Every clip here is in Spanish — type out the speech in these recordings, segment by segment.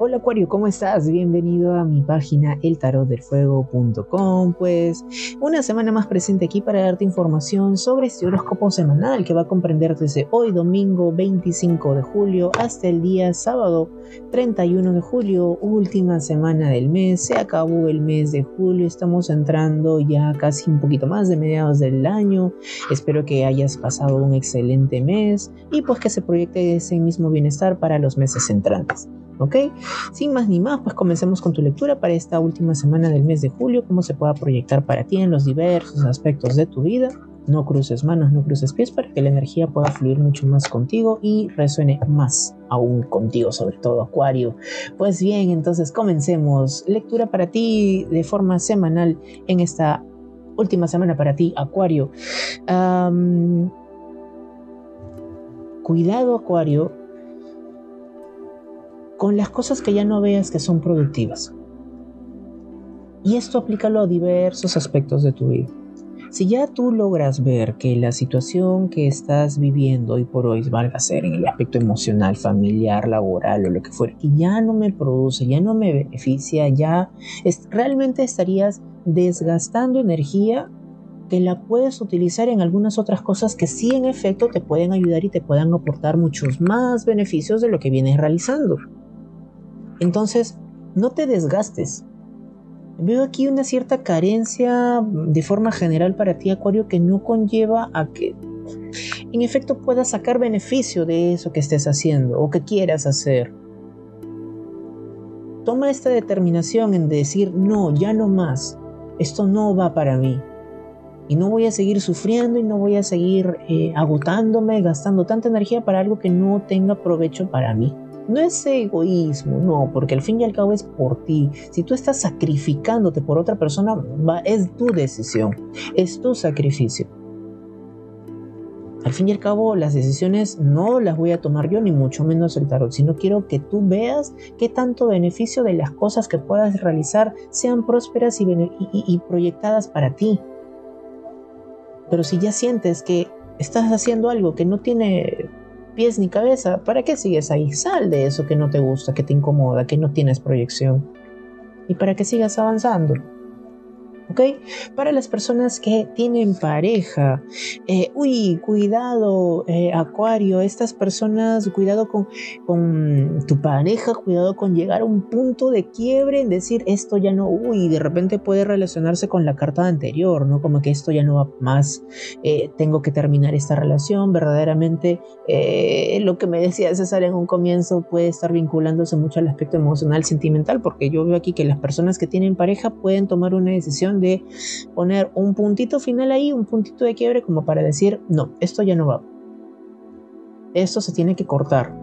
Hola Acuario, ¿cómo estás? Bienvenido a mi página eltarotdelfuego.com. Pues una semana más presente aquí para darte información sobre este horóscopo semanal que va a comprender desde hoy domingo 25 de julio hasta el día sábado 31 de julio, última semana del mes. Se acabó el mes de julio, estamos entrando ya casi un poquito más de mediados del año. Espero que hayas pasado un excelente mes y pues que se proyecte ese mismo bienestar para los meses entrantes. ¿Ok? Sin más ni más, pues comencemos con tu lectura para esta última semana del mes de julio, cómo se pueda proyectar para ti en los diversos aspectos de tu vida. No cruces manos, no cruces pies para que la energía pueda fluir mucho más contigo y resuene más aún contigo, sobre todo Acuario. Pues bien, entonces comencemos. Lectura para ti de forma semanal en esta última semana para ti, Acuario. cuidado, Acuario, con las cosas que ya no veas que son productivas. Y esto aplícalo a diversos aspectos de tu vida. Si ya tú logras ver que la situación que estás viviendo hoy por hoy, valga ser en el aspecto emocional, familiar, laboral o lo que fuera, que ya no me produce, ya no me beneficia, ya realmente estarías desgastando energía que la puedes utilizar en algunas otras cosas que sí en efecto te pueden ayudar y te puedan aportar muchos más beneficios de lo que vienes realizando. Entonces, no te desgastes. Veo aquí una cierta carencia de forma general para ti, Acuario, que no conlleva a que en efecto puedas sacar beneficio de eso que estés haciendo o que quieras hacer. Toma esta determinación en decir, no, ya no más, esto no va para mí. Y no voy a seguir sufriendo y no voy a seguir eh, agotándome, gastando tanta energía para algo que no tenga provecho para mí. No es egoísmo, no, porque al fin y al cabo es por ti. Si tú estás sacrificándote por otra persona, es tu decisión, es tu sacrificio. Al fin y al cabo, las decisiones no las voy a tomar yo, ni mucho menos el tarot, sino quiero que tú veas qué tanto beneficio de las cosas que puedas realizar sean prósperas y, y proyectadas para ti. Pero si ya sientes que estás haciendo algo que no tiene pies ni cabeza, ¿para qué sigues ahí? Sal de eso que no te gusta, que te incomoda, que no tienes proyección. Y para que sigas avanzando. ¿Ok? Para las personas que tienen pareja, eh, uy, cuidado, eh, Acuario, estas personas, cuidado con, con tu pareja, cuidado con llegar a un punto de quiebre en decir esto ya no, uy, de repente puede relacionarse con la carta anterior, ¿no? Como que esto ya no va más, eh, tengo que terminar esta relación, verdaderamente lo que me decía César en un comienzo puede estar vinculándose mucho al aspecto emocional, sentimental, porque yo veo aquí que las personas que tienen pareja pueden tomar una decisión de poner un puntito final ahí, un puntito de quiebre como para decir, no, esto ya no va. Esto se tiene que cortar.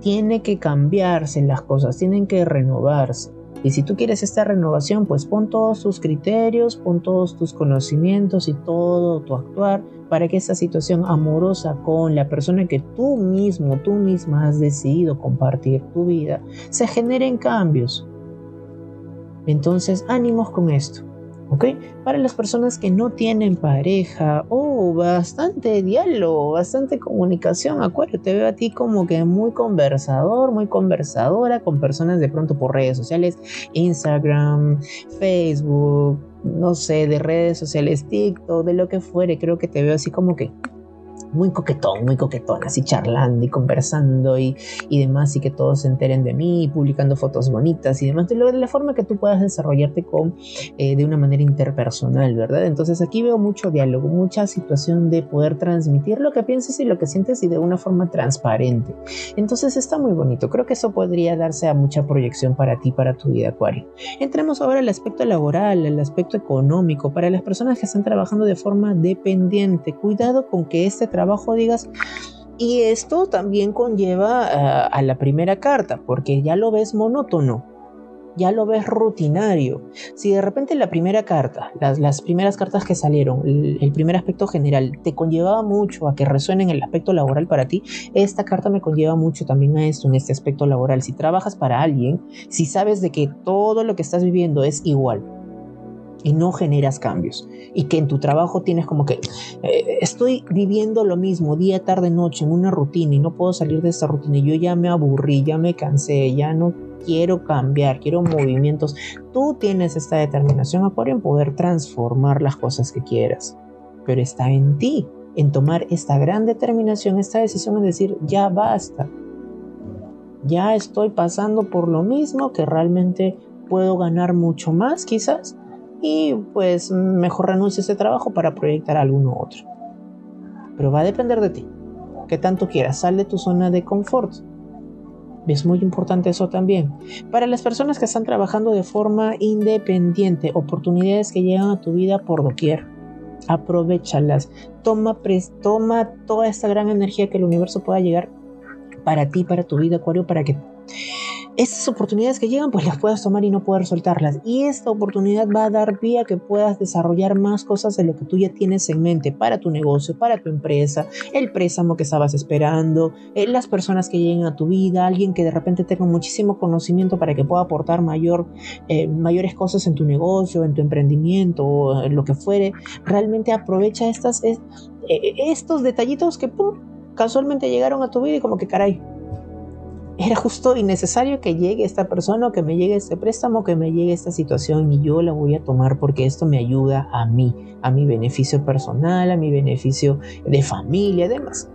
Tiene que cambiarse las cosas, tienen que renovarse. Y si tú quieres esta renovación, pues pon todos tus criterios, pon todos tus conocimientos y todo tu actuar para que esa situación amorosa con la persona que tú mismo, tú misma has decidido compartir tu vida, se generen cambios. Entonces, ánimos con esto. ¿Ok? Para las personas que no tienen pareja, oh, bastante diálogo, bastante comunicación, Acuario, te veo a ti como que muy conversador, muy conversadora con personas de pronto por redes sociales, Instagram, Facebook, no sé, de redes sociales, TikTok, de lo que fuere, creo que te veo así como que muy coquetón, muy coquetón, así charlando y conversando y, y demás, y que todos se enteren de mí, publicando fotos bonitas y demás, de, la forma que tú puedas desarrollarte con, eh, de una manera interpersonal, ¿verdad? Entonces aquí veo mucho diálogo, mucha situación de poder transmitir lo que piensas y lo que sientes y de una forma transparente. Entonces está muy bonito, creo que eso podría darse a mucha proyección para ti, para tu vida, Acuario. Entremos ahora al aspecto laboral, al aspecto económico, para las personas que están trabajando de forma dependiente. Cuidado con que este trabajo digas, y esto también conlleva eh, a la primera carta, porque ya lo ves monótono, ya lo ves rutinario. Si de repente la primera carta, las, primeras cartas que salieron, el, primer aspecto general, te conllevaba mucho a que resuene en el aspecto laboral para ti, esta carta me conlleva mucho también a esto, en este aspecto laboral. Si trabajas para alguien, si sabes de que todo lo que estás viviendo es igual, y no generas cambios. Y que en tu trabajo tienes como que eh, estoy viviendo lo mismo día, tarde, noche en una rutina y no puedo salir de esta rutina. Yo ya me aburrí, ya me cansé, ya no quiero cambiar, quiero movimientos. Tú tienes esta determinación, en poder transformar las cosas que quieras. Pero está en ti, en tomar esta gran determinación, esta decisión, en decir, ya basta. Ya estoy pasando por lo mismo que realmente puedo ganar mucho más quizás y pues mejor renuncio a ese trabajo para proyectar alguno otro. Pero va a depender de ti. Que tanto quieras, sal de tu zona de confort. Es muy importante eso también. Para las personas que están trabajando de forma independiente, oportunidades que llegan a tu vida por doquier. Aprovechalas. Toma, toma toda esta gran energía que el universo pueda llegar para ti, para tu vida, Acuario, para que esas oportunidades que llegan, pues las puedas tomar y no poder soltarlas. Y esta oportunidad va a dar vía que puedas desarrollar más cosas de lo que tú ya tienes en mente para tu negocio, para tu empresa, el préstamo que estabas esperando, eh, las personas que lleguen a tu vida, alguien que de repente tenga muchísimo conocimiento para que pueda aportar mayor, eh, mayores cosas en tu negocio, en tu emprendimiento en lo que fuere. Realmente aprovecha estas, eh, estos detallitos que casualmente llegaron a tu vida y como que caray, era justo y necesario que llegue esta persona, que me llegue este préstamo, que me llegue esta situación y yo la voy a tomar porque esto me ayuda a mí, a mi beneficio personal, a mi beneficio de familia, demás.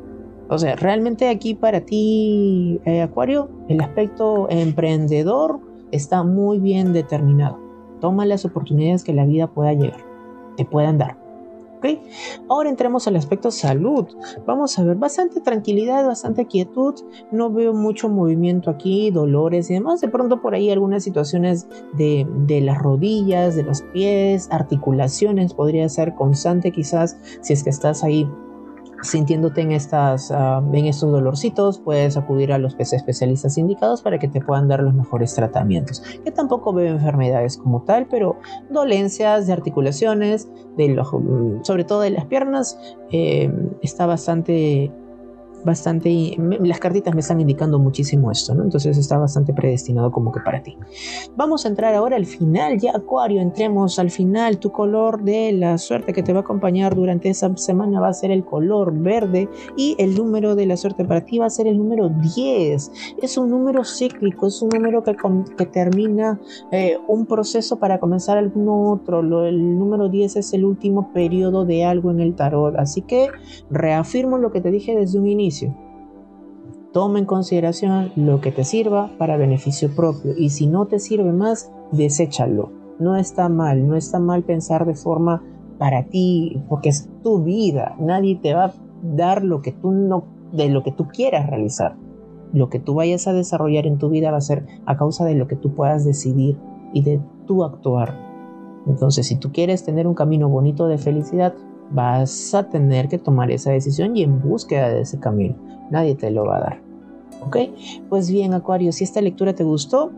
O sea, realmente aquí para ti, eh, Acuario, el aspecto emprendedor está muy bien determinado. Toma las oportunidades que la vida pueda llegar, te puedan dar. Ahora entremos al aspecto salud. Vamos a ver, bastante tranquilidad, bastante quietud. No veo mucho movimiento aquí, dolores y demás. De pronto por ahí algunas situaciones de, de las rodillas, de los pies, articulaciones, podría ser constante quizás si es que estás ahí sintiéndote en, estas, ah, en estos dolorcitos, puedes acudir a los especialistas indicados para que te puedan dar los mejores tratamientos. Que tampoco veo enfermedades como tal, pero dolencias de articulaciones, de los, mm, sobre todo de las piernas, eh, está bastante bastante, las cartitas me están indicando muchísimo esto, ¿no? Entonces está bastante predestinado como que para ti. Vamos a entrar ahora al final, ya Acuario, entremos al final, tu color de la suerte que te va a acompañar durante esa semana va a ser el color verde y el número de la suerte para ti va a ser el número 10. Es un número cíclico, es un número que, termina eh, un proceso para comenzar algún otro. el número 10 es el último periodo de algo en el tarot, así que reafirmo lo que te dije desde un inicio Toma en consideración lo que te sirva para beneficio propio y si no te sirve más, deséchalo. No está mal, no está mal pensar de forma para ti, porque es tu vida. Nadie te va a dar lo que tú no, de lo que tú quieras realizar. Lo que tú vayas a desarrollar en tu vida va a ser a causa de lo que tú puedas decidir y de tu actuar. Entonces, si tú quieres tener un camino bonito de felicidad, vas a tener que tomar esa decisión y en búsqueda de ese camino. Nadie te lo va a dar. ¿Ok? Pues bien, Acuario, si esta lectura te gustó,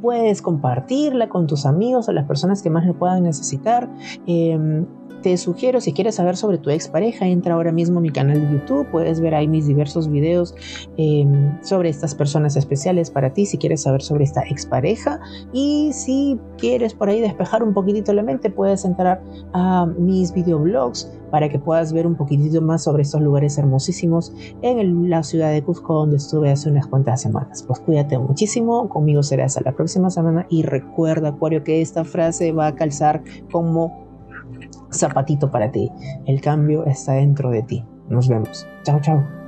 puedes compartirla con tus amigos o las personas que más lo puedan necesitar. Em, te sugiero, si quieres saber sobre tu expareja, entra ahora mismo a mi canal de YouTube, puedes ver ahí mis diversos videos em, sobre estas personas especiales para ti, si quieres saber sobre esta expareja. Y si quieres por ahí despejar un poquitito la mente, puedes entrar a mis videoblogs para que puedas ver un poquitito más sobre estos lugares hermosísimos en la ciudad de Cusco donde estuve hace unas cuantas semanas. Pues cuídate muchísimo, conmigo será hasta la próxima semana y recuerda Acuario que esta frase va a calzar como zapatito para ti. El cambio está dentro de ti. Nos vemos. Chao, chao.